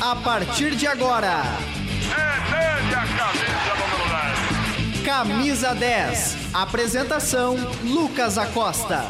A partir de agora. A camisa número 10. Camisa 10. Apresentação: Lucas Acosta.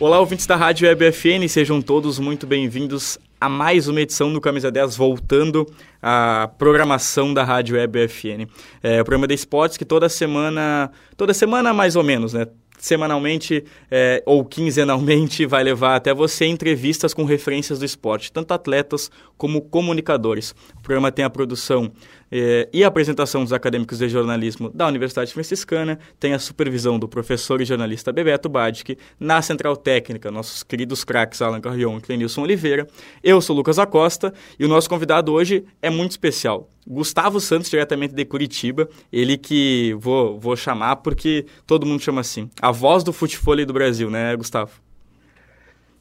Olá, ouvintes da Rádio Web FN, sejam todos muito bem-vindos a mais uma edição do Camisa 10, voltando à programação da Rádio Web FN. É o programa de esportes que toda semana, toda semana mais ou menos, né? Semanalmente é, ou quinzenalmente vai levar até você entrevistas com referências do esporte, tanto atletas como comunicadores. O programa tem a produção é, e a apresentação dos acadêmicos de jornalismo da Universidade Franciscana, tem a supervisão do professor e jornalista Bebeto Badic, na Central Técnica, nossos queridos craques Alan Carrion e Clenilson Oliveira. Eu sou Lucas Acosta e o nosso convidado hoje é muito especial. Gustavo Santos, diretamente de Curitiba, ele que vou, vou chamar porque todo mundo chama assim. A voz do futebol do Brasil, né, Gustavo?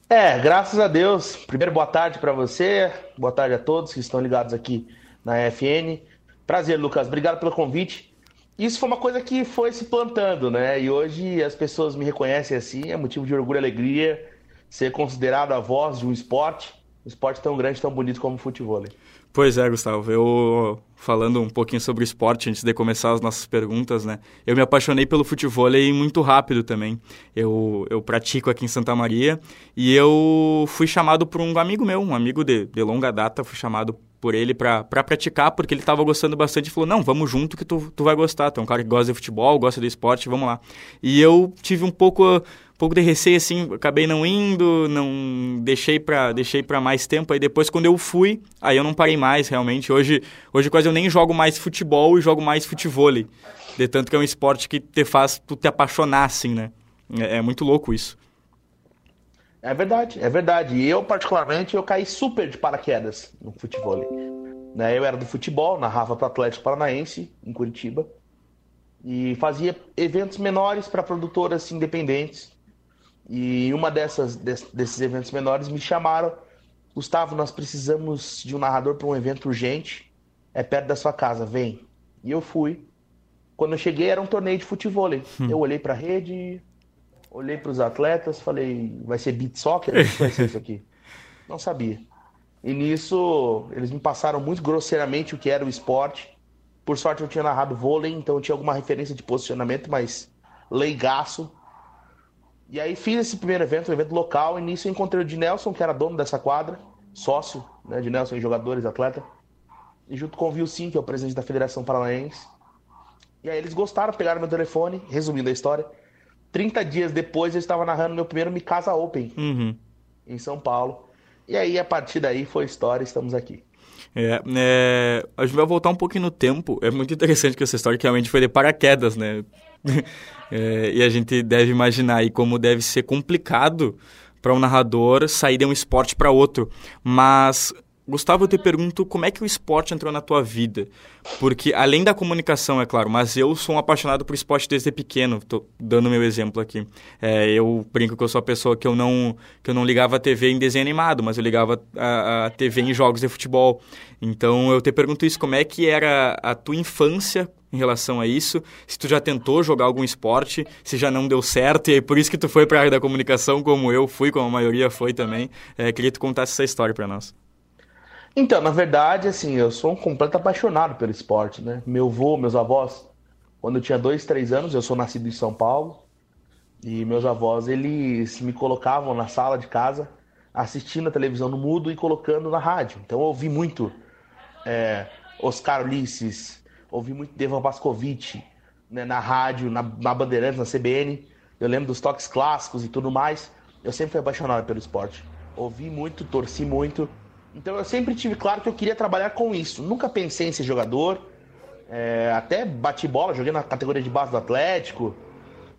É, graças a Deus. Primeiro, boa tarde para você, boa tarde a todos que estão ligados aqui na FN. Prazer, Lucas. Obrigado pelo convite. Isso foi uma coisa que foi se plantando, né? E hoje as pessoas me reconhecem assim, é motivo de orgulho e alegria ser considerado a voz de um esporte, esporte tão grande, tão bonito como o futebol. Pois é, Gustavo. Eu, falando um pouquinho sobre esporte, antes de começar as nossas perguntas, né? Eu me apaixonei pelo futebol muito rápido também. Eu, eu pratico aqui em Santa Maria e eu fui chamado por um amigo meu, um amigo de, de longa data, fui chamado por ele para praticar, porque ele estava gostando bastante e falou: Não, vamos junto que tu, tu vai gostar. Tu é um cara que gosta de futebol, gosta do esporte, vamos lá. E eu tive um pouco, pouco de receio, assim, acabei não indo, não deixei para deixei mais tempo. Aí depois, quando eu fui, aí eu não parei mais realmente. Hoje, hoje quase eu nem jogo mais futebol e jogo mais futebol. De tanto que é um esporte que te faz tu te apaixonar, assim, né? É, é muito louco isso. É verdade, é verdade. E eu, particularmente, eu caí super de paraquedas no futebol. Né? Eu era do futebol, narrava para Atlético Paranaense, em Curitiba, e fazia eventos menores para produtoras independentes. E uma dessas desses eventos menores me chamaram, Gustavo, nós precisamos de um narrador para um evento urgente, é perto da sua casa, vem. E eu fui. Quando eu cheguei era um torneio de futebol. Hum. Eu olhei para a rede, olhei para os atletas, falei, vai ser beat soccer? Que vai ser isso aqui? Não sabia. E nisso, eles me passaram muito grosseiramente o que era o esporte. Por sorte, eu tinha narrado vôlei, então eu tinha alguma referência de posicionamento, mas leigaço. E aí fiz esse primeiro evento, um evento local, e nisso eu encontrei o de Nelson, que era dono dessa quadra, sócio né, de Nelson jogadores, atleta. E junto com o Vilsim, que é o presidente da Federação Paranaense. E aí eles gostaram, pegaram meu telefone, resumindo a história, 30 dias depois eu estava narrando meu primeiro Mikasa Open uhum. em São Paulo. E aí, a partir daí, foi história, estamos aqui. É, é, a gente vai voltar um pouquinho no tempo. É muito interessante que essa história que realmente foi de paraquedas, né? é, e a gente deve imaginar aí como deve ser complicado para um narrador sair de um esporte para outro. Mas Gustavo, eu te pergunto como é que o esporte entrou na tua vida? Porque além da comunicação, é claro, mas eu sou um apaixonado por esporte desde pequeno. Tô dando meu exemplo aqui. É, eu brinco que eu sou a pessoa que eu não que eu não ligava a TV em desenho animado, mas eu ligava a, a TV em jogos de futebol. Então eu te pergunto isso, como é que era a tua infância em relação a isso? Se tu já tentou jogar algum esporte, se já não deu certo e é por isso que tu foi para a área da comunicação, como eu fui, como a maioria foi também. É, queria que tu contasse essa história para nós. Então, na verdade, assim, eu sou um completo apaixonado pelo esporte, né? Meu avô, meus avós, quando eu tinha dois, três anos, eu sou nascido em São Paulo, e meus avós, eles me colocavam na sala de casa, assistindo a televisão no mudo e colocando na rádio. Então eu ouvi muito é, Oscar Ulisses, ouvi muito Devan Pascovitch né, na rádio, na, na Bandeirantes, na CBN. Eu lembro dos toques clássicos e tudo mais. Eu sempre fui apaixonado pelo esporte. Ouvi muito, torci muito. Então eu sempre tive claro que eu queria trabalhar com isso. Nunca pensei em ser jogador. É, até bati bola, joguei na categoria de base do Atlético,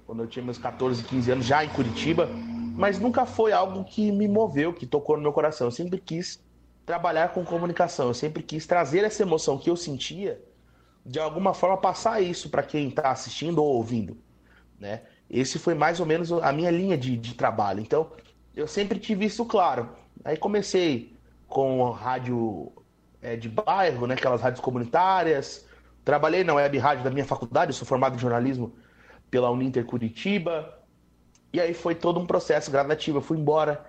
quando eu tinha meus 14, 15 anos, já em Curitiba. Mas nunca foi algo que me moveu, que tocou no meu coração. Eu sempre quis trabalhar com comunicação. Eu sempre quis trazer essa emoção que eu sentia, de alguma forma passar isso para quem está assistindo ou ouvindo. Né? Esse foi mais ou menos a minha linha de, de trabalho. Então, eu sempre tive isso claro. Aí comecei com rádio é, de bairro, né, aquelas rádios comunitárias. Trabalhei na web rádio da minha faculdade, sou formado em jornalismo pela Uninter Curitiba. E aí foi todo um processo gradativo. Eu fui embora,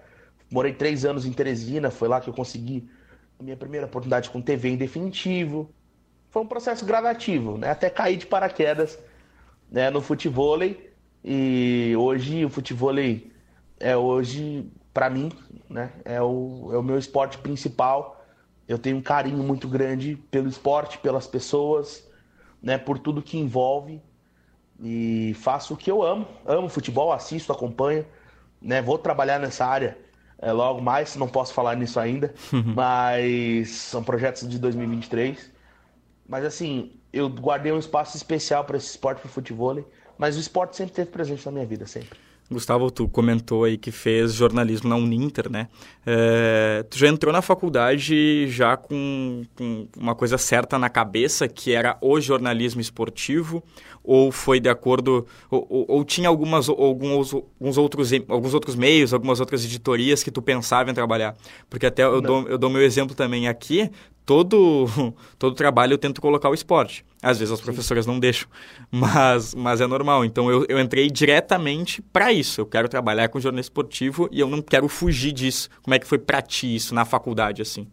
morei três anos em Teresina, foi lá que eu consegui minha primeira oportunidade com TV em definitivo. Foi um processo gradativo, né? Até cair de paraquedas né, no futebol. E hoje o futebol é hoje, para mim, né, é, o, é o meu esporte principal. Eu tenho um carinho muito grande pelo esporte, pelas pessoas, né, por tudo que envolve. E faço o que eu amo. Amo futebol, assisto, acompanho. Né, vou trabalhar nessa área é, logo mais, não posso falar nisso ainda, mas são projetos de 2023. Mas assim, eu guardei um espaço especial para esse esporte, para o futebol, mas o esporte sempre teve presente na minha vida, sempre. Gustavo, tu comentou aí que fez jornalismo na Uninter, né? É, tu já entrou na faculdade já com, com, uma coisa certa na cabeça, que era o jornalismo esportivo, ou foi de acordo, ou, ou, ou tinha algumas, alguns, alguns, outros, alguns outros meios, algumas outras editorias que tu pensava em trabalhar? Porque até eu dou, eu dou meu exemplo também aqui, todo, todo trabalho eu tento colocar o esporte. Às vezes as professoras não deixam, mas, mas é normal. Então eu, eu entrei diretamente para isso. Eu quero trabalhar com jornalismo esportivo e eu não quero fugir disso. Como é que foi para ti isso na faculdade, assim?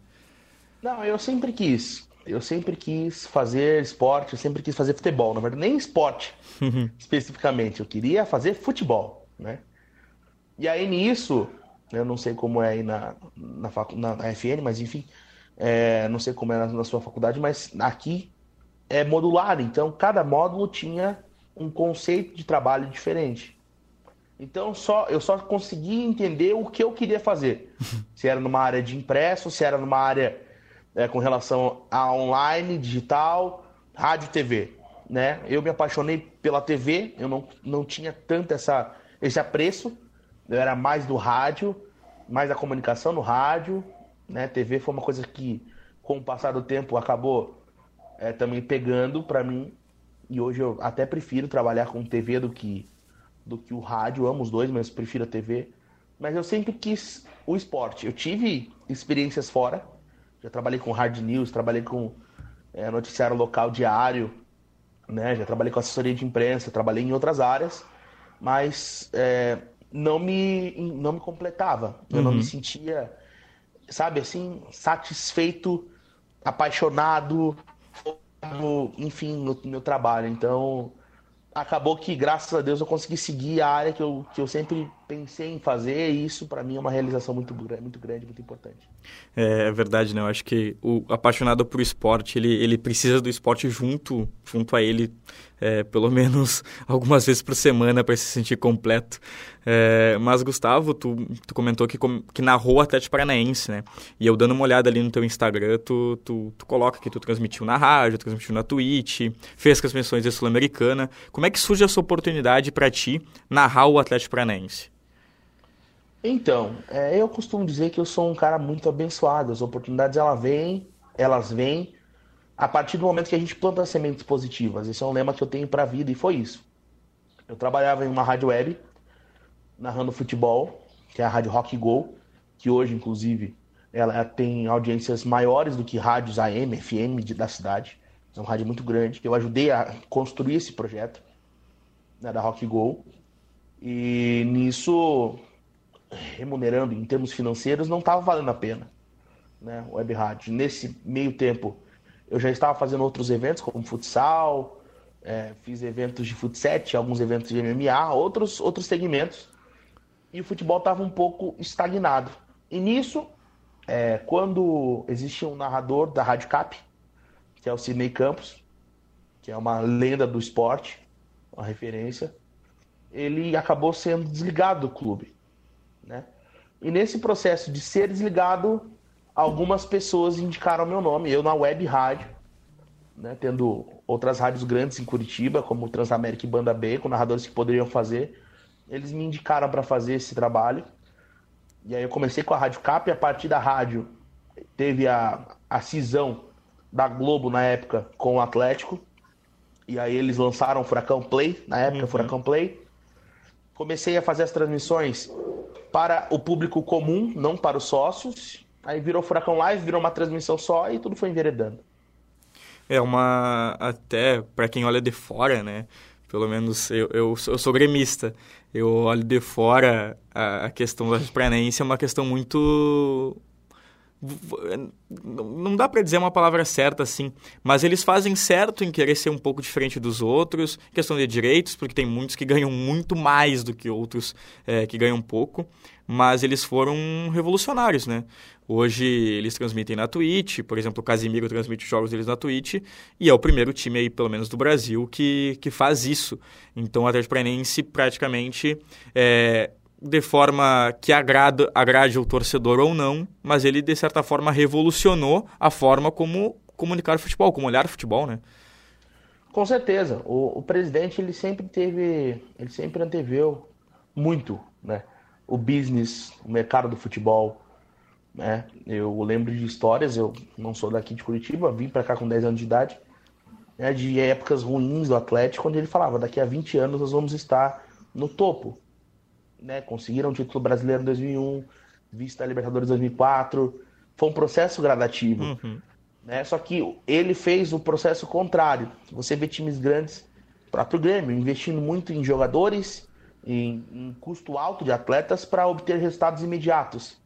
Não, eu sempre quis. Eu sempre quis fazer esporte, eu sempre quis fazer futebol. Na verdade, nem esporte uhum. especificamente. Eu queria fazer futebol, né? E aí nisso, eu não sei como é aí na, na, na, na FN, mas enfim, é, não sei como é na, na sua faculdade, mas aqui é modular. Então, cada módulo tinha um conceito de trabalho diferente. Então, só eu só consegui entender o que eu queria fazer. Se era numa área de impresso, se era numa área é, com relação a online, digital, rádio, TV. Né? Eu me apaixonei pela TV, eu não, não tinha tanto essa, esse apreço. Eu era mais do rádio, mais da comunicação no rádio, né? TV foi uma coisa que, com o passar do tempo, acabou é, também pegando para mim. E hoje eu até prefiro trabalhar com TV do que, do que o rádio. amo os dois, mas prefiro a TV. Mas eu sempre quis o esporte. Eu tive experiências fora. Já trabalhei com hard news, trabalhei com é, noticiário local diário, né? Já trabalhei com assessoria de imprensa, trabalhei em outras áreas, mas é, não me não me completava. Eu uhum. não me uhum. sentia sabe assim, satisfeito, apaixonado, enfim, no meu trabalho. Então, acabou que, graças a Deus, eu consegui seguir a área que eu, que eu sempre pensei em fazer, e isso para mim é uma realização muito, muito grande, muito importante. É, é verdade, né? Eu acho que o apaixonado por esporte, ele, ele precisa do esporte junto, junto a ele, é, pelo menos algumas vezes por semana para se sentir completo. É, mas, Gustavo, tu, tu comentou que, que narrou o Atlético Paranaense, né? E eu dando uma olhada ali no teu Instagram, tu, tu, tu coloca que tu transmitiu na rádio, transmitiu na Twitch, fez transmissões da Sul-Americana. Como é que surge essa oportunidade para ti narrar o Atlético Paranaense? Então, é, eu costumo dizer que eu sou um cara muito abençoado. As oportunidades elas vêm, elas vêm a partir do momento que a gente planta sementes positivas. Esse é um lema que eu tenho para a vida e foi isso. Eu trabalhava em uma rádio web narrando futebol, que é a rádio Rock Go, que hoje inclusive ela tem audiências maiores do que rádios AM, FM da cidade. É uma rádio muito grande. Eu ajudei a construir esse projeto né, da Rock Go. E nisso remunerando em termos financeiros não estava valendo a pena, né? Web rádio. Nesse meio tempo, eu já estava fazendo outros eventos, como futsal, é, fiz eventos de futsal, alguns eventos de MMA, outros, outros segmentos, e o futebol estava um pouco estagnado. E nisso, é, quando existia um narrador da Rádio Cap, que é o Sidney Campos, que é uma lenda do esporte, uma referência, ele acabou sendo desligado do clube. Né? E nesse processo de ser desligado, algumas pessoas indicaram meu nome, eu na web rádio, né, tendo outras rádios grandes em Curitiba, como Transamérica e Banda B, com narradores que poderiam fazer. Eles me indicaram para fazer esse trabalho. E aí eu comecei com a Rádio Cap, e a partir da rádio teve a, a cisão da Globo na época com o Atlético. E aí eles lançaram o Furacão Play, na época, uhum. Furacão Play. Comecei a fazer as transmissões para o público comum, não para os sócios. Aí virou Furacão Live, virou uma transmissão só e tudo foi enveredando. É uma. Até para quem olha de fora, né? Pelo menos eu, eu, eu sou gremista. Eu olho de fora a, a questão da Paranaense é uma questão muito não dá para dizer uma palavra certa assim, mas eles fazem certo em querer ser um pouco diferente dos outros, questão de direitos, porque tem muitos que ganham muito mais do que outros é, que ganham pouco, mas eles foram revolucionários, né? Hoje eles transmitem na Twitch, por exemplo, o Casimiro transmite os jogos deles na Twitch, e é o primeiro time aí, pelo menos do Brasil, que, que faz isso. Então o Atlético Paranaense praticamente é, de forma que agrada, agrade o torcedor ou não, mas ele, de certa forma, revolucionou a forma como comunicar o futebol, como olhar o futebol, né? Com certeza. O, o presidente, ele sempre teve, ele sempre anteveu muito, né? O business, o mercado do futebol, né? Eu lembro de histórias, eu não sou daqui de Curitiba, vim para cá com 10 anos de idade, né? de épocas ruins do Atlético, onde ele falava, daqui a 20 anos nós vamos estar no topo né, conseguiram o título brasileiro em 2001, vice da Libertadores em 2004. Foi um processo gradativo. Uhum. Né? Só que ele fez o processo contrário. Você vê times grandes, o próprio Grêmio, investindo muito em jogadores, em, em custo alto de atletas para obter resultados imediatos.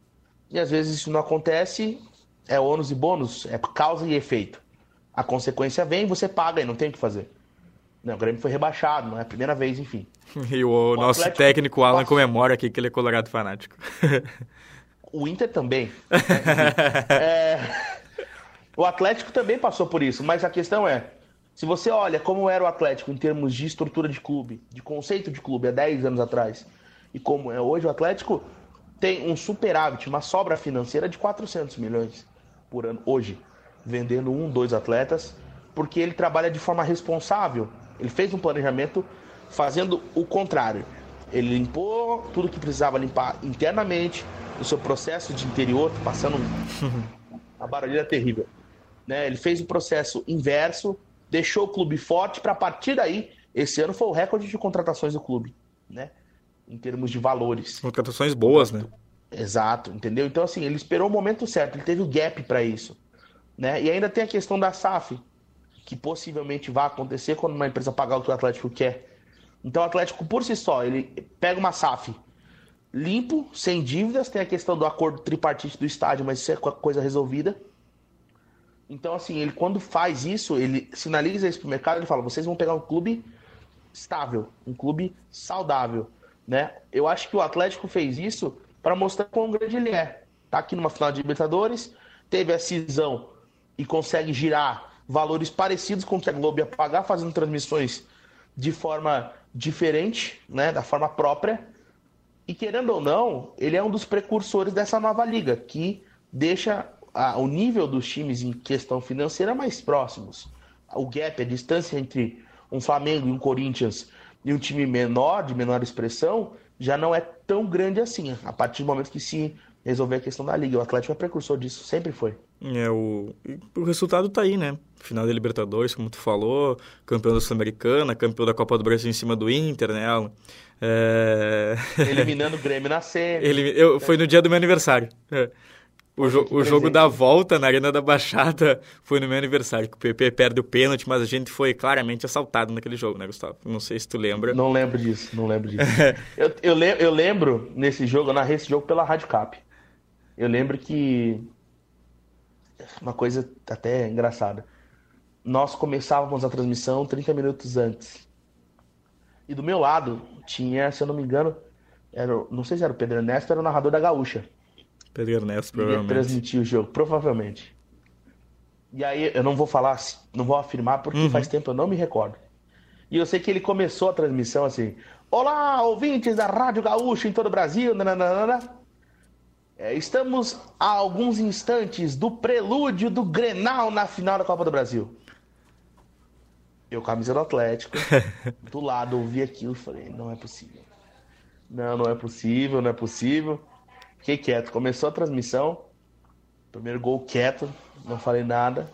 E às vezes isso não acontece, é ônus e bônus, é causa e efeito. A consequência vem, você paga e não tem o que fazer. Não, o Grêmio foi rebaixado, não é a primeira vez, enfim. E o, o nosso Atlético técnico Alan comemora aqui que ele é colorado fanático. O Inter também. é... O Atlético também passou por isso, mas a questão é, se você olha como era o Atlético em termos de estrutura de clube, de conceito de clube há 10 anos atrás, e como é hoje, o Atlético tem um superávit, uma sobra financeira de 400 milhões por ano hoje, vendendo um, dois atletas, porque ele trabalha de forma responsável. Ele fez um planejamento fazendo o contrário. Ele limpou tudo que precisava limpar internamente, no seu processo de interior, passando a barulheira terrível. Né? Ele fez o processo inverso, deixou o clube forte para partir daí, esse ano foi o recorde de contratações do clube, né? Em termos de valores. Contratações boas, né? Exato, entendeu? Então assim, ele esperou o momento certo, ele teve o gap para isso, né? E ainda tem a questão da SAF, que possivelmente vai acontecer quando uma empresa pagar o que o Atlético quer. Então o Atlético por si só, ele pega uma SAF limpo, sem dívidas, tem a questão do acordo tripartite do estádio, mas isso é coisa resolvida. Então assim, ele quando faz isso, ele sinaliza isso pro mercado, ele fala: "Vocês vão pegar um clube estável, um clube saudável", né? Eu acho que o Atlético fez isso para mostrar quão grande ele é. Tá aqui numa final de Libertadores, teve a cisão e consegue girar valores parecidos com o que a Globo ia pagar, fazendo transmissões de forma diferente, né, da forma própria. E querendo ou não, ele é um dos precursores dessa nova liga, que deixa a, o nível dos times em questão financeira mais próximos. O gap, a distância entre um Flamengo e um Corinthians e um time menor, de menor expressão, já não é tão grande assim, a partir do momento que se resolver a questão da liga. O Atlético é precursor disso, sempre foi. É, o, o resultado tá aí, né? Final da Libertadores, como tu falou, campeão da Sul-Americana, campeão da Copa do Brasil em cima do Inter, né, Alan? É... Eliminando o Grêmio na série. Ele, eu, foi no dia do meu aniversário. É. O, jo o jogo da volta na Arena da Baixada foi no meu aniversário, que o PP perde o pênalti, mas a gente foi claramente assaltado naquele jogo, né, Gustavo? Não sei se tu lembra. Não lembro disso, não lembro disso. eu, eu, le eu lembro nesse jogo, eu narrei esse jogo pela Rádio Cap. Eu lembro que. Uma coisa até engraçada. Nós começávamos a transmissão 30 minutos antes. E do meu lado tinha, se eu não me engano, era, não sei se era o Pedro Ernesto, era o narrador da Gaúcha. Pedro Ernesto, provavelmente. Ele transmitir o jogo, provavelmente. E aí eu não vou falar, não vou afirmar, porque uhum. faz tempo eu não me recordo. E eu sei que ele começou a transmissão assim: Olá, ouvintes da Rádio Gaúcha em todo o Brasil. Nananana. É, estamos a alguns instantes do prelúdio do Grenal na final da Copa do Brasil. Eu, camisa do Atlético, do lado, ouvi aquilo e falei: não é possível. Não, não é possível, não é possível. Fiquei quieto. Começou a transmissão, primeiro gol quieto, não falei nada.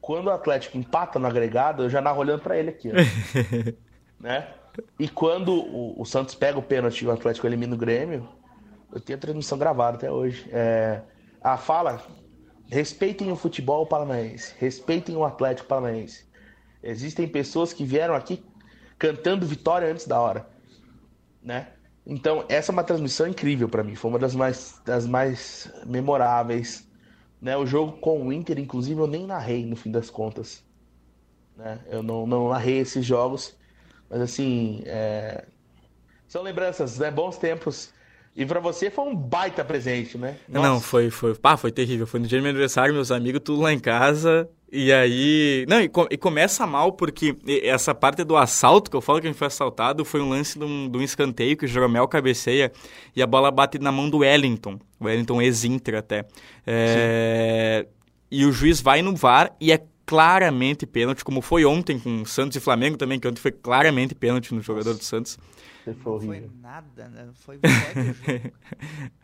Quando o Atlético empata no agregado, eu já narro olhando para ele aqui. né? E quando o, o Santos pega o pênalti e o Atlético elimina o Grêmio, eu tenho a transmissão gravada até hoje. É, a fala: respeitem o futebol paranaense, respeitem o Atlético Paranaense. Existem pessoas que vieram aqui cantando vitória antes da hora, né? Então, essa é uma transmissão incrível para mim. Foi uma das mais, das mais memoráveis Né, o jogo com o Inter, inclusive, eu nem narrei no fim das contas. Né? Eu não, não narrei esses jogos, mas assim, é... são lembranças, né? bons tempos. E para você foi um baita presente, né? Nossa. Não, foi, foi, pá, foi terrível. Foi no dia do meu aniversário, meus amigos tudo lá em casa. E aí. Não, e, e, começa mal, porque essa parte do assalto, que eu falo que a gente foi assaltado, foi um lance de um, de um escanteio que o Jeromel cabeceia e a bola bate na mão do Wellington. O Wellington ex-Inter até. É, e o juiz vai no VAR e é claramente pênalti, como foi ontem com Santos e Flamengo também, que ontem foi claramente pênalti no jogador Nossa. do Santos. Foi não foi nada, né? Foi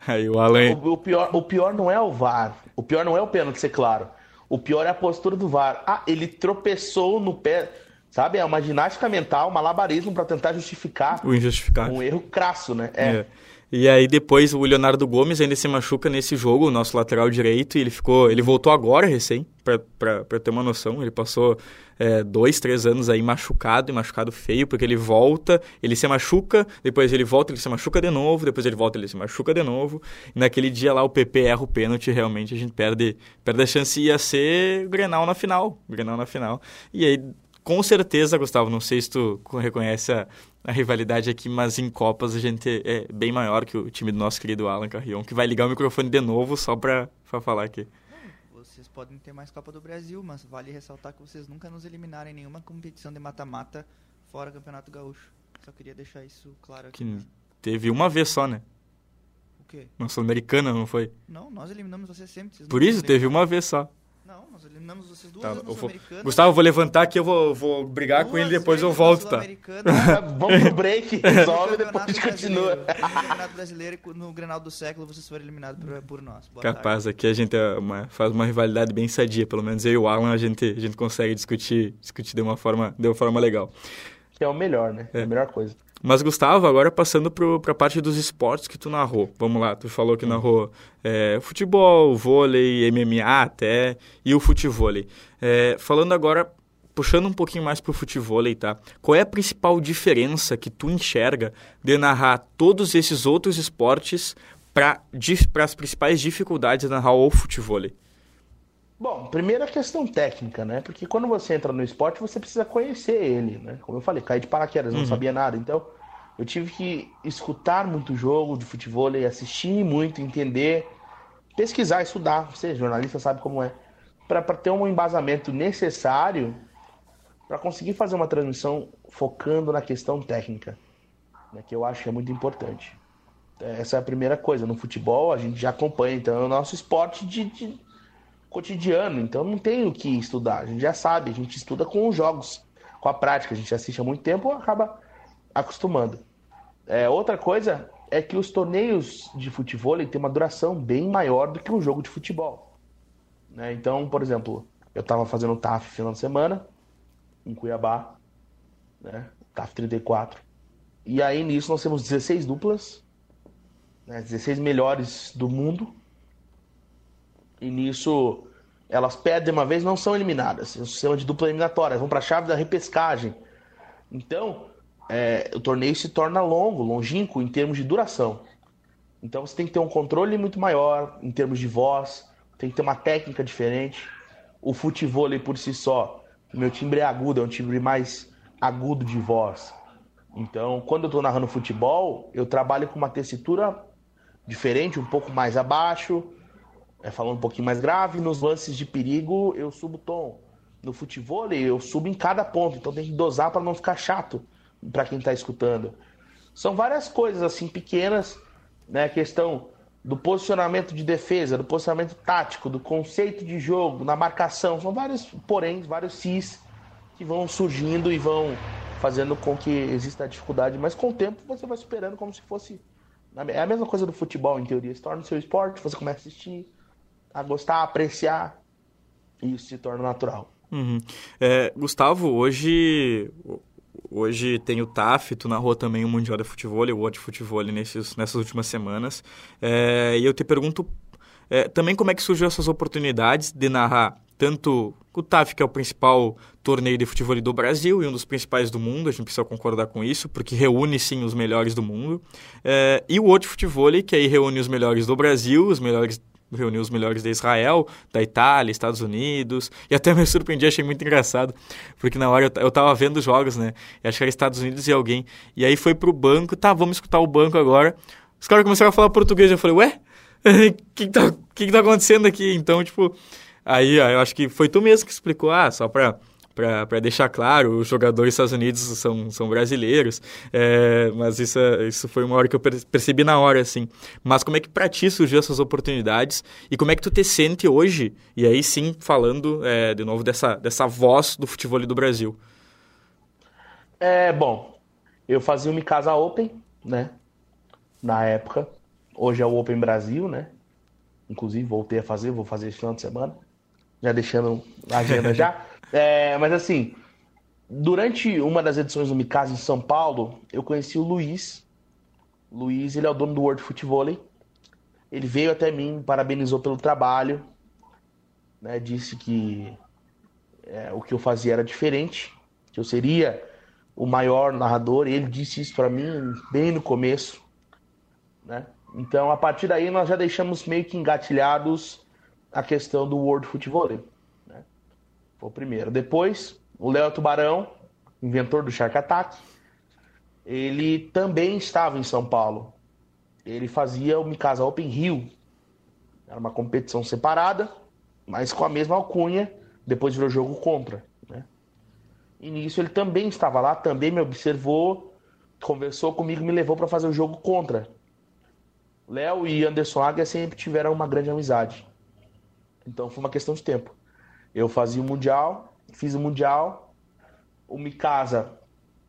Aí o Alan. O, o, pior, o pior não é o VAR. O pior não é o pênalti ser claro. O pior é a postura do VAR. Ah, ele tropeçou no pé. Sabe? É uma ginástica mental, um malabarismo para tentar justificar o injustificável. um erro crasso, né? É. é. E aí depois o Leonardo Gomes ainda se machuca nesse jogo, o nosso lateral direito, e ele ficou. Ele voltou agora recém, para ter uma noção. Ele passou é, dois, três anos aí machucado e machucado feio, porque ele volta, ele se machuca, depois ele volta, ele se machuca de novo, depois ele volta, ele se machuca de novo. E naquele dia lá o PP erra o pênalti, realmente a gente perde, perde a chance. Ia ser Grenal na final. Grenal na final. E aí com certeza, Gustavo, não sei se tu reconhece a, a, rivalidade aqui, mas em Copas a gente é bem maior que o time do nosso querido Alan Carrion, que vai ligar o microfone de novo só para falar aqui. Vocês podem ter mais Copa do Brasil, mas vale ressaltar que vocês nunca nos eliminaram em nenhuma competição de mata-mata fora Campeonato Gaúcho. Só queria deixar isso claro aqui. Que teve uma vez só, né? O quê? Na Sul-Americana, não foi? Não, nós eliminamos vocês sempre. Por isso, teve uma vez só. Não, nós eliminamos vocês duas tá, vezes vou... Gustavo, eu vou levantar aqui, eu vou, vou brigar duas com ele depois eu volto, tá? Vamos pro break, resolve e depois a gente continua. No Campeonato Brasileiro, no Grenal do século, vocês foram eliminados por, por nós. Boa Capaz, tarde. aqui a gente é uma, faz uma rivalidade bem sadia, pelo menos eu e o Alan a gente, a gente consegue discutir, discutir de uma forma, de uma forma legal. Que é o melhor, né? É, é a melhor coisa. Mas, Gustavo, agora passando para a parte dos esportes que tu narrou. Vamos lá, tu falou que narrou é, futebol, vôlei, MMA até, e o futevôlei. É, falando agora, puxando um pouquinho mais para o futevôlei, tá? Qual é a principal diferença que tu enxerga de narrar todos esses outros esportes para as principais dificuldades de narrar o futevôlei? Bom, primeiro a questão técnica, né? Porque quando você entra no esporte, você precisa conhecer ele, né? Como eu falei, caí de paraquedas, não uhum. sabia nada. Então, eu tive que escutar muito jogo de futebol, assistir muito, entender, pesquisar, estudar. Você, jornalista, sabe como é. Para ter um embasamento necessário para conseguir fazer uma transmissão focando na questão técnica, né? que eu acho que é muito importante. Essa é a primeira coisa. No futebol, a gente já acompanha, então é o nosso esporte de, de cotidiano, então não tem o que estudar. A gente já sabe, a gente estuda com os jogos, com a prática. A gente assiste há muito tempo acaba acostumando. É, outra coisa é que os torneios de futebol têm uma duração bem maior do que um jogo de futebol. Né? Então, por exemplo, eu estava fazendo o TAF final de semana, em Cuiabá, né? TAF 34. E aí nisso nós temos 16 duplas, né? 16 melhores do mundo e nisso elas perdem uma vez, não são eliminadas. É um sistema de dupla eliminatória, vão para a chave da repescagem. Então, é, o torneio se torna longo, longínquo em termos de duração. Então você tem que ter um controle muito maior em termos de voz, tem que ter uma técnica diferente. O futebol por si só, o meu timbre é agudo, é um timbre mais agudo de voz. Então, quando eu estou narrando futebol, eu trabalho com uma tessitura diferente, um pouco mais abaixo, é, falando um pouquinho mais grave, nos lances de perigo eu subo o tom. No futebol eu subo em cada ponto, então tem que dosar para não ficar chato para quem está escutando. São várias coisas assim pequenas, né? A questão do posicionamento de defesa, do posicionamento tático, do conceito de jogo, na marcação, são vários porém, vários cis que vão surgindo e vão fazendo com que exista dificuldade, mas com o tempo você vai superando como se fosse é a mesma coisa do futebol em teoria, se torna o seu esporte, você começa a assistir, a gostar, a apreciar, e isso se torna natural. Uhum. É, Gustavo, hoje hoje tem o TAF, tu narrou também o Mundial de Futebol, o World Futebol nesses, nessas últimas semanas. É, e eu te pergunto é, também como é que surgiu essas oportunidades de narrar tanto o TAF, que é o principal torneio de futebol do Brasil e um dos principais do mundo, a gente precisa concordar com isso, porque reúne sim os melhores do mundo, é, e o World Futebol, que aí reúne os melhores do Brasil, os melhores reuniu os melhores de Israel, da Itália, Estados Unidos, e até me surpreendi, achei muito engraçado, porque na hora eu, eu tava vendo os jogos, né, e acho que era Estados Unidos e alguém, e aí foi pro banco, tá, vamos escutar o banco agora, os caras começaram a falar português, eu falei, ué, o que, que, tá, que, que tá acontecendo aqui? Então, tipo, aí eu acho que foi tu mesmo que explicou, ah, só pra para deixar claro, os jogadores dos Estados Unidos são, são brasileiros, é, mas isso, isso foi uma hora que eu percebi na hora, assim. Mas como é que para ti surgiu essas oportunidades e como é que tu te sente hoje, e aí sim, falando é, de novo dessa, dessa voz do futebol do Brasil? É, bom, eu fazia o Mikasa Open, né, na época, hoje é o Open Brasil, né, inclusive voltei a fazer, vou fazer esse final de semana, já deixando a agenda já. É, mas assim, durante uma das edições do Mikasa em São Paulo, eu conheci o Luiz. Luiz, ele é o dono do World Football. Ele veio até mim, parabenizou pelo trabalho, né, disse que é, o que eu fazia era diferente, que eu seria o maior narrador. Ele disse isso para mim bem no começo, né? Então, a partir daí, nós já deixamos meio que engatilhados a questão do World Football. Foi o primeiro. Depois, o Léo Tubarão, inventor do Shark Attack, ele também estava em São Paulo. Ele fazia o Mikasa Open Rio. Era uma competição separada, mas com a mesma alcunha. Depois virou jogo contra. Né? E nisso ele também estava lá, também me observou, conversou comigo me levou para fazer o jogo contra. Léo e Anderson Águia sempre tiveram uma grande amizade. Então foi uma questão de tempo. Eu fazia o Mundial, fiz o Mundial, o Mikasa,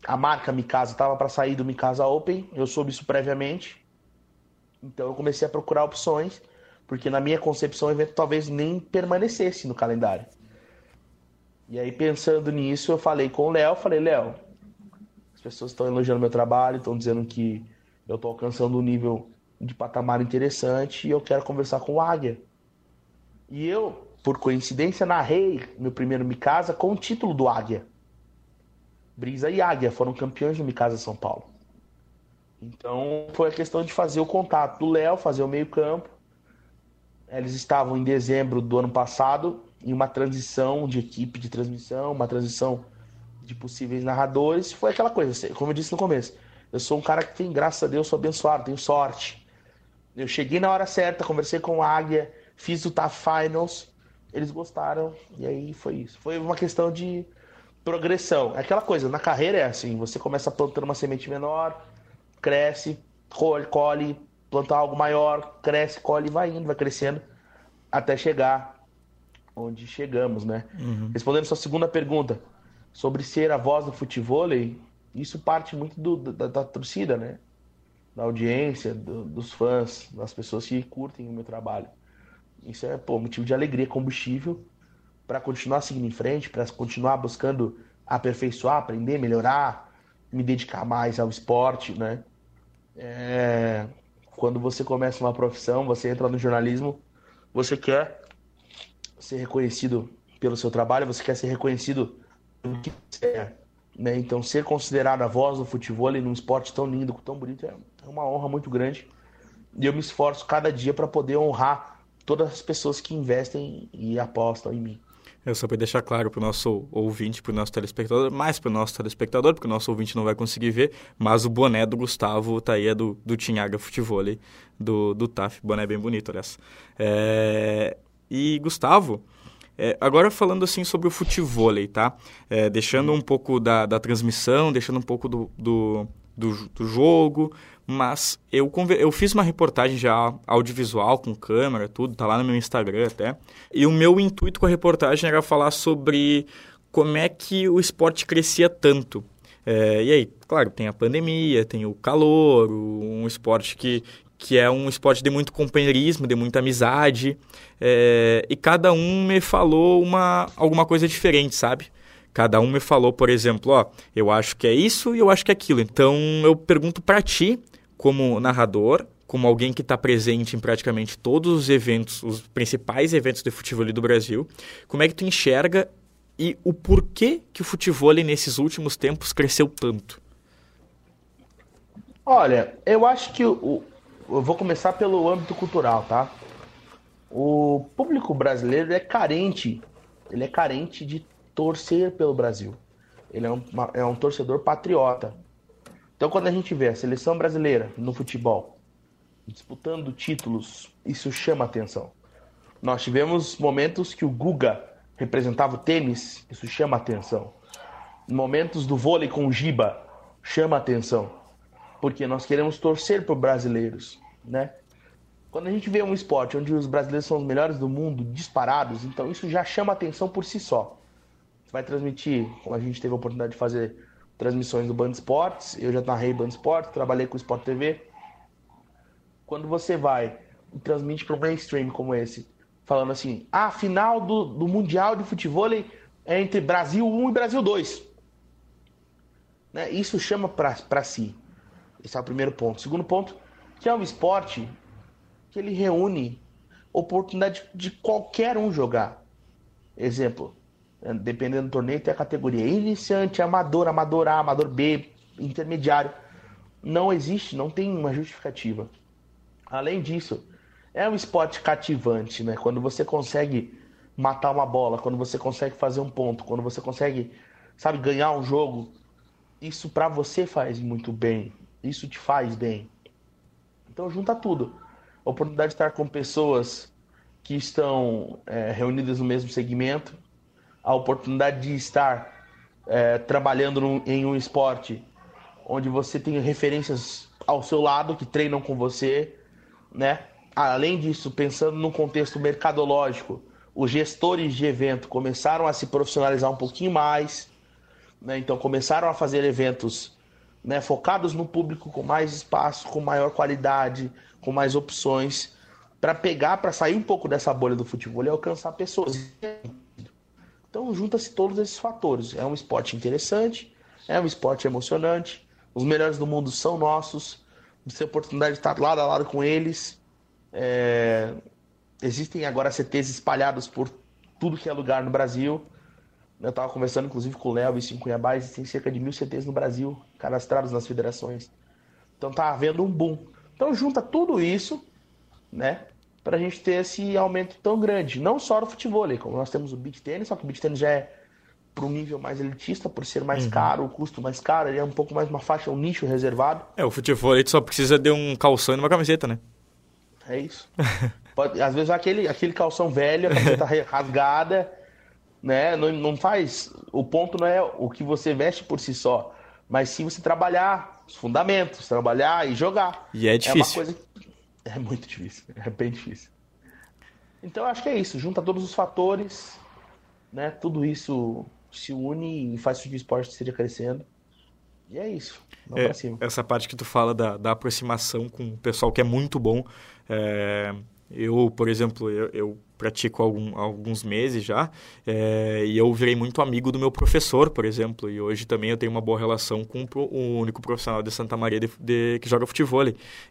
a marca Mikasa estava para sair do Mikasa Open, eu soube isso previamente. Então eu comecei a procurar opções, porque na minha concepção o evento talvez nem permanecesse no calendário. E aí pensando nisso, eu falei com o Léo, falei, Léo, as pessoas estão elogiando meu trabalho, estão dizendo que eu estou alcançando um nível de patamar interessante e eu quero conversar com o Águia. E eu por coincidência, narrei meu primeiro Mikasa com o título do Águia. Brisa e Águia foram campeões do Mikasa São Paulo. Então foi a questão de fazer o contato do Léo, fazer o meio-campo. Eles estavam em dezembro do ano passado em uma transição de equipe de transmissão, uma transição de possíveis narradores. Foi aquela coisa, como eu disse no começo. Eu sou um cara que tem, graças a Deus, sou abençoado, tenho sorte. Eu cheguei na hora certa, conversei com o Águia, fiz o TAF Finals eles gostaram e aí foi isso. Foi uma questão de progressão. É aquela coisa, na carreira é assim, você começa plantando uma semente menor, cresce, colhe, colhe, planta algo maior, cresce, colhe, vai indo, vai crescendo até chegar onde chegamos, né? Uhum. Respondendo sua segunda pergunta sobre ser a voz do futebol, isso parte muito do, da, da, torcida, né? Da audiência, do, dos fãs, das pessoas que curtem o meu trabalho. Isso é pô, motivo de alegria, combustível para continuar seguindo em frente, para continuar buscando aperfeiçoar, aprender, melhorar, me dedicar mais ao esporte, né? É... Quando você começa uma profissão, você entra no jornalismo, você quer ser reconhecido pelo seu trabalho, você quer ser reconhecido pelo que você é. Né? Então, ser considerado a voz do futebol num esporte tão lindo, tão bonito, é uma honra muito grande. E eu me esforço cada dia para poder honrar todas as pessoas que investem e apostam em mim. Eu só para deixar claro para o nosso ouvinte, para o nosso telespectador, mais para o nosso telespectador, porque o nosso ouvinte não vai conseguir ver, mas o boné do Gustavo tá aí, é do, do Tinhaga Futebol, do, do TAF, boné bem bonito, aliás. É... E, Gustavo, é, agora falando assim sobre o futebol, tá? É, deixando um pouco da, da transmissão, deixando um pouco do, do, do, do jogo, mas eu, eu fiz uma reportagem já audiovisual, com câmera, tudo, tá lá no meu Instagram até. E o meu intuito com a reportagem era falar sobre como é que o esporte crescia tanto. É, e aí, claro, tem a pandemia, tem o calor, um esporte que, que é um esporte de muito companheirismo, de muita amizade. É, e cada um me falou uma, alguma coisa diferente, sabe? Cada um me falou, por exemplo, ó, eu acho que é isso e eu acho que é aquilo. Então eu pergunto para ti como narrador, como alguém que está presente em praticamente todos os eventos, os principais eventos de futebol do Brasil, como é que tu enxerga e o porquê que o futebol nesses últimos tempos cresceu tanto? Olha, eu acho que o, eu vou começar pelo âmbito cultural, tá? o público brasileiro é carente, ele é carente de torcer pelo Brasil. Ele é um, é um torcedor patriota. Então, quando a gente vê a seleção brasileira no futebol disputando títulos, isso chama atenção. Nós tivemos momentos que o Guga representava o tênis, isso chama atenção. Momentos do vôlei com o Giba chama atenção, porque nós queremos torcer por brasileiros, né? Quando a gente vê um esporte onde os brasileiros são os melhores do mundo, disparados, então isso já chama atenção por si só. Vai transmitir, como a gente teve a oportunidade de fazer transmissões do Band Esportes, eu já narrei Band Esportes, trabalhei com o Sport TV. Quando você vai e transmite para um mainstream como esse, falando assim, a ah, final do, do Mundial de Futebol é entre Brasil 1 e Brasil 2. Né? Isso chama para si. Esse é o primeiro ponto. Segundo ponto, que é um esporte que ele reúne oportunidade de qualquer um jogar. Exemplo, dependendo do torneio, tem a categoria iniciante, amador, amador A, amador B, intermediário. Não existe, não tem uma justificativa. Além disso, é um esporte cativante, né? Quando você consegue matar uma bola, quando você consegue fazer um ponto, quando você consegue, sabe, ganhar um jogo, isso para você faz muito bem. Isso te faz bem. Então junta tudo. A oportunidade de estar com pessoas que estão é, reunidas no mesmo segmento, a oportunidade de estar é, trabalhando num, em um esporte onde você tem referências ao seu lado que treinam com você, né? Além disso, pensando no contexto mercadológico, os gestores de evento começaram a se profissionalizar um pouquinho mais, né? então começaram a fazer eventos né, focados no público com mais espaço, com maior qualidade, com mais opções, para pegar, para sair um pouco dessa bolha do futebol e alcançar pessoas. Então junta-se todos esses fatores. É um esporte interessante, é um esporte emocionante. Os melhores do mundo são nossos. Você tem a oportunidade de estar lado a lado com eles. É... Existem agora CTs espalhados por tudo que é lugar no Brasil. Eu estava conversando, inclusive, com o Léo e em Cuiabá. Existem cerca de mil CTs no Brasil, cadastrados nas federações. Então tá havendo um boom. Então junta tudo isso, né? Para a gente ter esse aumento tão grande. Não só no futebol, como nós temos o beat tênis, só que o beat tênis já é para um nível mais elitista, por ser mais uhum. caro, o custo mais caro, ele é um pouco mais uma faixa, um nicho reservado. É, o futebol só precisa de um calção e uma camiseta, né? É isso. Pode, às vezes aquele, aquele calção velho, a camiseta rasgada, né? Não, não faz. O ponto não é o que você veste por si só, mas sim você trabalhar os fundamentos, trabalhar e jogar. E é difícil. É uma coisa é muito difícil, é bem difícil. Então acho que é isso, junta todos os fatores, né? Tudo isso se une e faz com que o esporte esteja crescendo. E é isso. É, essa parte que tu fala da, da aproximação com o pessoal que é muito bom. É, eu, por exemplo, eu, eu pratico há algum, alguns meses já, é, e eu virei muito amigo do meu professor, por exemplo, e hoje também eu tenho uma boa relação com o único profissional de Santa Maria de, de, que joga futebol.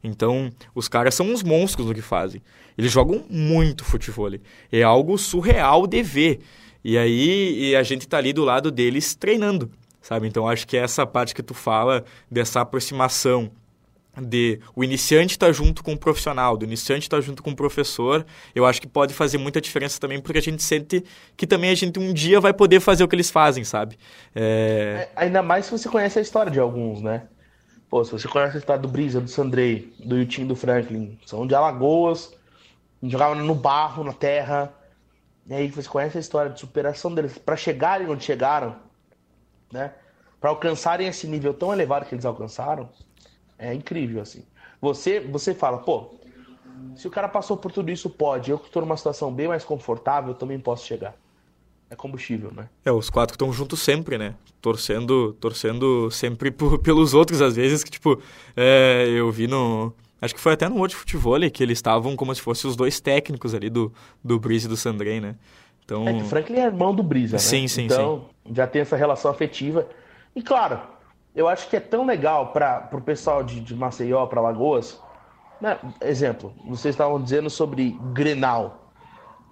Então, os caras são uns monstros no que fazem. Eles jogam muito futebol. É algo surreal de ver. E aí e a gente tá ali do lado deles treinando, sabe? Então, acho que é essa parte que tu fala dessa aproximação de o iniciante estar tá junto com o profissional, do iniciante estar tá junto com o professor, eu acho que pode fazer muita diferença também, porque a gente sente que também a gente um dia vai poder fazer o que eles fazem, sabe? É... É, ainda mais se você conhece a história de alguns, né? Pô, se você conhece a história do Brisa, do Sandrei, do Yutinho do Franklin, são de Alagoas, jogavam no barro, na terra, e aí você conhece a história de superação deles para chegarem onde chegaram, né? Para alcançarem esse nível tão elevado que eles alcançaram, é incrível, assim. Você, você fala, pô, se o cara passou por tudo isso, pode. Eu que estou numa situação bem mais confortável, também posso chegar. É combustível, né? É, os quatro estão juntos sempre, né? Torcendo, torcendo sempre por, pelos outros, às vezes, que, tipo, é, eu vi no... Acho que foi até no World Futebol que eles estavam como se fossem os dois técnicos ali do, do Breeze e do Sandrei, né? Então... É que o Franklin é irmão do Brisa, né? Sim, sim, então, sim. já tem essa relação afetiva. E claro, eu acho que é tão legal para o pessoal de, de Maceió, para Lagoas. Né? Exemplo, vocês estavam dizendo sobre Grenal.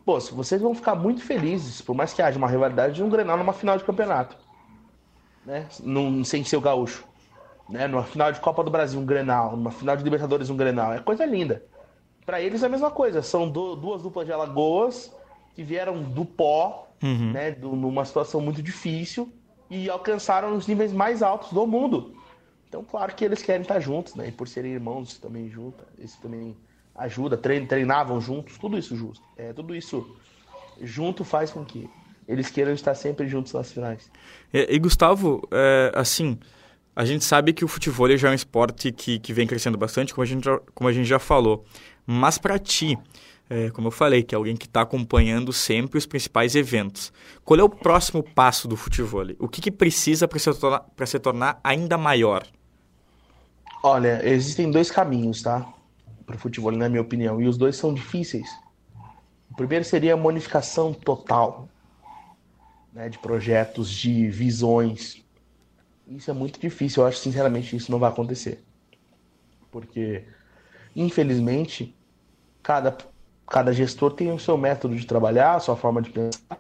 Pô, vocês vão ficar muito felizes, por mais que haja uma rivalidade, de um Grenal numa final de campeonato. Né? Num, sem ser o gaúcho. Né? Numa final de Copa do Brasil, um Grenal. Numa final de Libertadores, um Grenal. É coisa linda. para eles é a mesma coisa. São do, duas duplas de Alagoas que vieram do pó, uhum. né, do, numa situação muito difícil e alcançaram os níveis mais altos do mundo. Então, claro que eles querem estar juntos, né? E por serem irmãos também juntos, isso também ajuda. Treinavam juntos, tudo isso justo. É, tudo isso junto faz com que eles queiram estar sempre juntos nas finais. E, e Gustavo, é, assim, a gente sabe que o futebol já é um esporte que, que vem crescendo bastante, como a gente, como a gente já falou. Mas para ti, é, como eu falei, que é alguém que está acompanhando sempre os principais eventos, qual é o próximo passo do futebol? O que, que precisa para se, tornar, se tornar ainda maior? Olha, existem dois caminhos, tá? Para o futebol, na minha opinião, e os dois são difíceis. O primeiro seria a modificação total né, de projetos, de visões. Isso é muito difícil. Eu acho, sinceramente, isso não vai acontecer. Porque, infelizmente, cada, cada gestor tem o seu método de trabalhar, a sua forma de pensar,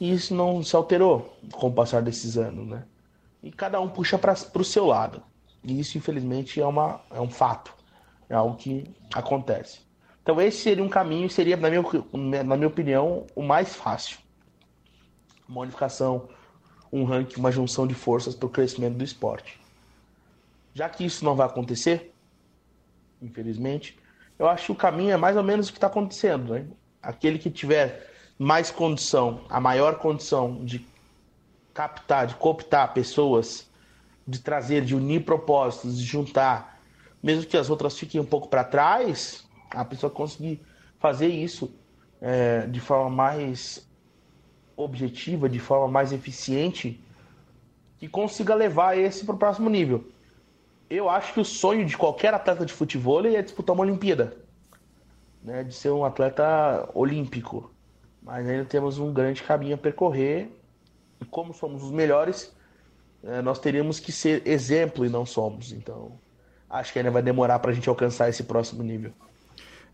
e isso não se alterou com o passar desses anos, né? E cada um puxa para o seu lado. E isso, infelizmente, é, uma, é um fato. É algo que acontece. Então, esse seria um caminho, seria, na minha, na minha opinião, o mais fácil uma unificação, um ranking, uma junção de forças para o crescimento do esporte. Já que isso não vai acontecer, infelizmente, eu acho que o caminho é mais ou menos o que está acontecendo. Né? Aquele que tiver mais condição, a maior condição de captar, de cooptar pessoas, de trazer, de unir propósitos, de juntar, mesmo que as outras fiquem um pouco para trás, a pessoa conseguir fazer isso é, de forma mais objetiva, de forma mais eficiente, que consiga levar esse para o próximo nível. Eu acho que o sonho de qualquer atleta de futebol é disputar uma Olimpíada, né, de ser um atleta olímpico. Mas ainda temos um grande caminho a percorrer. E como somos os melhores, é, nós teríamos que ser exemplo e não somos. Então, acho que ainda vai demorar para a gente alcançar esse próximo nível.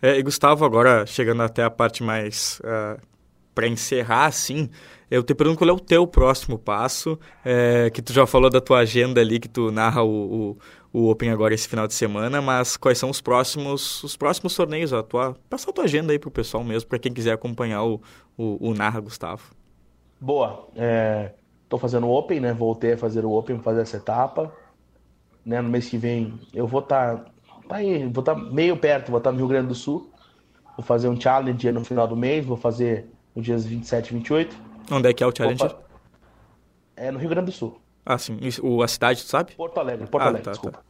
É, e Gustavo, agora chegando até a parte mais uh, para encerrar, assim, eu te pergunto qual é o teu próximo passo, é, que tu já falou da tua agenda ali, que tu narra o, o, o, Open agora esse final de semana, mas quais são os próximos os próximos torneios? A tua, passa a tua agenda aí pro pessoal mesmo, para quem quiser acompanhar o, o, o Narra Gustavo. Boa, é, tô fazendo o Open, né, voltei a fazer o Open, fazer essa etapa, né, no mês que vem eu vou estar, tá, tá aí, vou estar tá meio perto, vou estar tá no Rio Grande do Sul, vou fazer um challenge no final do mês, vou fazer nos dias 27 e 28. Onde é que é o challenge? É no Rio Grande do Sul. Ah, sim. O, a cidade, tu sabe? Porto Alegre, Porto ah, Alegre, tá, desculpa. Tá.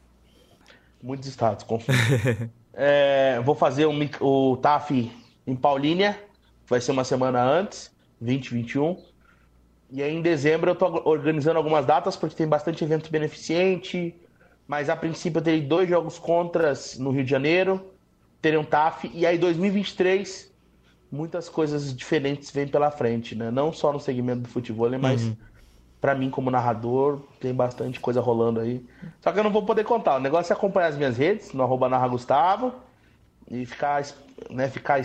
Muitos estados, confundo. é, vou fazer um, o TAF em Paulínia, vai ser uma semana antes, 20, 21. E aí em dezembro eu tô organizando algumas datas, porque tem bastante evento beneficente. Mas a princípio eu terei dois jogos contras no Rio de Janeiro, terei um TAF. E aí 2023 muitas coisas diferentes vêm pela frente, né? Não só no segmento do futebol, mas uhum. Para mim como narrador tem bastante coisa rolando aí. Só que eu não vou poder contar. O negócio é acompanhar as minhas redes, no arroba narra Gustavo, e ficar, né, ficar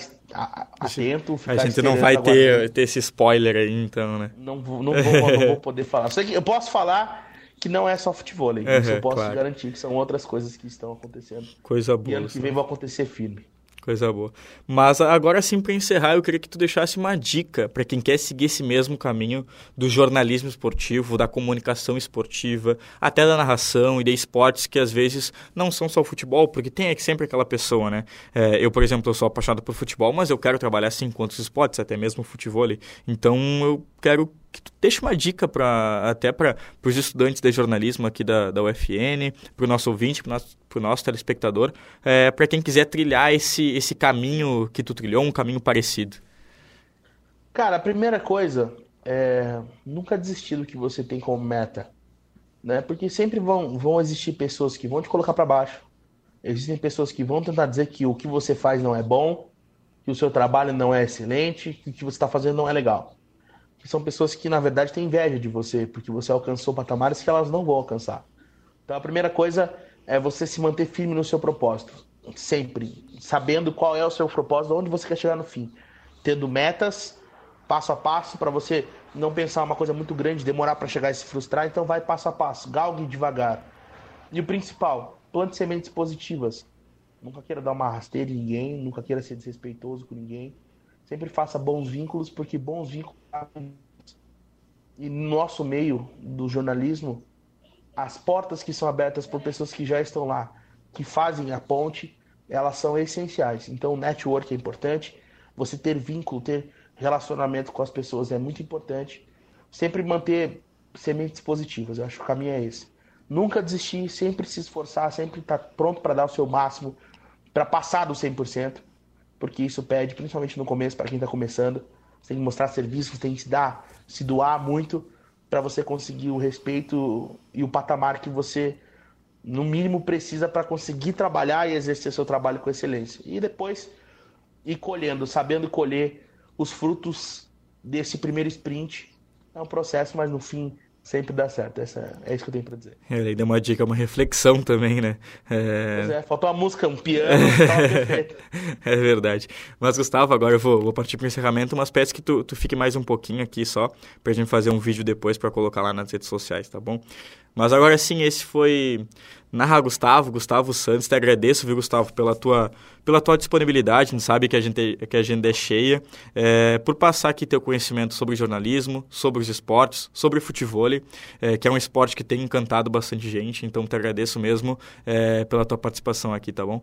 atento. Ficar a gente não vai ter, ter esse spoiler aí, então, né? Não vou, não vou, não vou poder falar. Só que eu posso falar que não é só futebol, uhum, isso eu posso claro. garantir que são outras coisas que estão acontecendo. Coisa boa. E ano que vem vai acontecer firme. Coisa boa. Mas agora sim, para encerrar, eu queria que tu deixasse uma dica para quem quer seguir esse mesmo caminho do jornalismo esportivo, da comunicação esportiva, até da narração e de esportes que às vezes não são só futebol, porque tem sempre aquela pessoa, né? É, eu, por exemplo, eu sou apaixonado por futebol, mas eu quero trabalhar assim com outros esportes, até mesmo futebol. Então eu quero que tu deixe uma dica para até para os estudantes de jornalismo aqui da, da UFN, para o nosso ouvinte, para o nosso, nosso telespectador, é, para quem quiser trilhar esse, esse caminho que tu trilhou, um caminho parecido. Cara, a primeira coisa é nunca desistir do que você tem como meta, né? Porque sempre vão, vão existir pessoas que vão te colocar para baixo. Existem pessoas que vão tentar dizer que o que você faz não é bom, que o seu trabalho não é excelente, que o que você está fazendo não é legal que são pessoas que, na verdade, têm inveja de você, porque você alcançou patamares que elas não vão alcançar. Então, a primeira coisa é você se manter firme no seu propósito, sempre, sabendo qual é o seu propósito, onde você quer chegar no fim, tendo metas passo a passo para você não pensar uma coisa muito grande, demorar para chegar e se frustrar, então vai passo a passo, galgue devagar. E o principal, plante sementes positivas. Nunca queira dar uma rasteira em ninguém, nunca queira ser desrespeitoso com ninguém. Sempre faça bons vínculos, porque bons vínculos. E no nosso meio do jornalismo, as portas que são abertas por pessoas que já estão lá, que fazem a ponte, elas são essenciais. Então, o network é importante, você ter vínculo, ter relacionamento com as pessoas é muito importante. Sempre manter sementes positivas, eu acho que o caminho é esse. Nunca desistir, sempre se esforçar, sempre estar pronto para dar o seu máximo, para passar do 100%, porque isso pede, principalmente no começo, para quem está começando, você tem que mostrar serviço, você tem que se dar, se doar muito para você conseguir o respeito e o patamar que você, no mínimo, precisa para conseguir trabalhar e exercer seu trabalho com excelência. E depois ir colhendo, sabendo colher os frutos desse primeiro sprint. É um processo, mas no fim sempre dá certo. Essa, é isso que eu tenho para dizer. Ele deu uma dica, uma reflexão também, né? É... Pois é, faltou uma música, um piano. é verdade. Mas, Gustavo, agora eu vou, vou partir para o encerramento, mas peço que tu, tu fique mais um pouquinho aqui só, para a gente fazer um vídeo depois para colocar lá nas redes sociais, tá bom? Mas agora sim, esse foi Narra Gustavo, Gustavo Santos, te agradeço, viu, Gustavo, pela tua, pela tua disponibilidade, a gente sabe que a gente, que a agenda é cheia, é, por passar aqui teu conhecimento sobre jornalismo, sobre os esportes, sobre futebol, é, que é um esporte que tem encantado bastante gente, então te agradeço mesmo é, pela tua participação aqui, tá bom?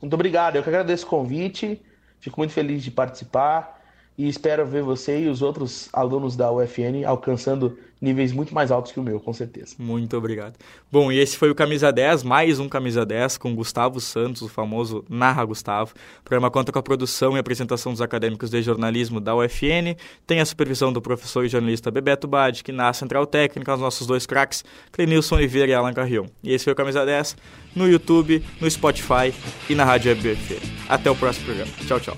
Muito obrigado, eu que agradeço o convite, fico muito feliz de participar, e espero ver você e os outros alunos da UFN alcançando níveis muito mais altos que o meu, com certeza. Muito obrigado. Bom, e esse foi o Camisa 10, mais um Camisa 10 com Gustavo Santos, o famoso Narra Gustavo. O programa conta com a produção e apresentação dos acadêmicos de jornalismo da UFN, tem a supervisão do professor e jornalista Bebeto Bade, que na Central Técnica, os nossos dois craques, Clenilson Oliveira e Alan Carrion. E esse foi o Camisa 10 no YouTube, no Spotify e na Rádio FBF. Até o próximo programa. Tchau, tchau.